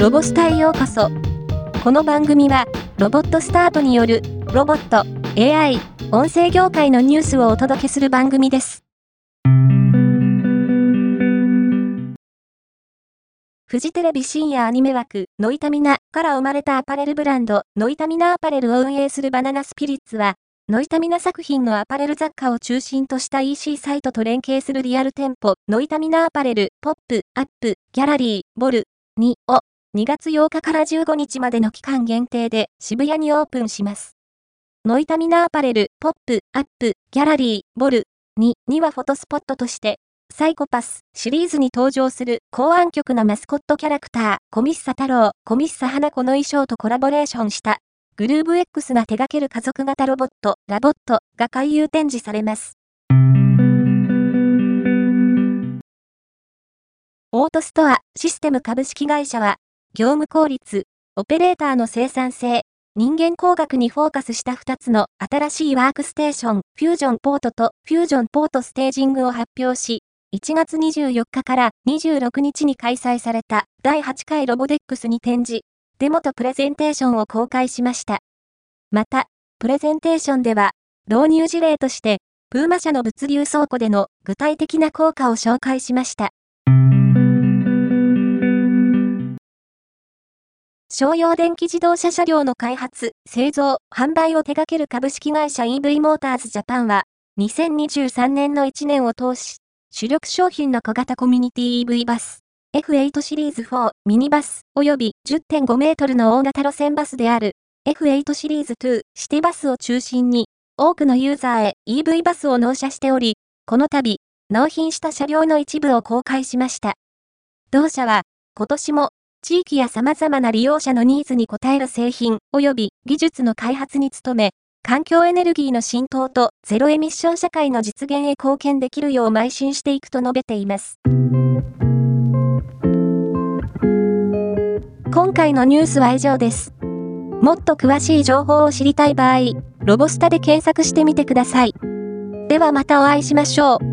ロボスタへようこそ。この番組は、ロボットスタートによる、ロボット、AI、音声業界のニュースをお届けする番組です。フジテレビ深夜アニメ枠、ノイタミナから生まれたアパレルブランド、ノイタミナアパレルを運営するバナナスピリッツは、ノイタミナ作品のアパレル雑貨を中心とした EC サイトと連携するリアル店舗、ノイタミナアパレル、ポップ、アップ、ギャラリー、ボル、2を2月8日から15日までの期間限定で渋谷にオープンします。ノイタミナアパレル、 Pop Up Gallery Vol. 2にはフォトスポットとして、サイコパスシリーズに登場する公安局のマスコットキャラクター、コミッサ太郎、コミッサ花子の衣装とコラボレーションした、 GROOVE X が手掛ける家族型ロボット、 LOVOT が回遊展示されます。オートストアシステム株式会社は、業務効率、オペレーターの生産性、人間工学にフォーカスした2つの新しいワークステーション、フュージョンポートとフュージョンポートステージングを発表し、1月24日から26日に開催された第8回ロボデックスに展示、デモとプレゼンテーションを公開しました。また、プレゼンテーションでは、導入事例として、プーマ社の物流倉庫での具体的な効果を紹介しました。商用電気自動車車両の開発、製造、販売を手掛ける株式会社 EV モーターズジャパンは、2023年の1年を通し、主力商品の小型コミュニティ EV バス、F8 シリーズ4ミニバス及び10.5メートルの大型路線バスである F8 シリーズ2シティバスを中心に、多くのユーザーへ EV バスを納車しており、この度、納品した車両の一部を公開しました。同社は、今年も地域や様々な利用者のニーズに応える製品及び技術の開発に努め、環境エネルギーの浸透とゼロエミッション社会の実現へ貢献できるよう邁進していくと述べています。今回のニュースは以上です。もっと詳しい情報を知りたい場合、ロボスタで検索してみてください。ではまたお会いしましょう。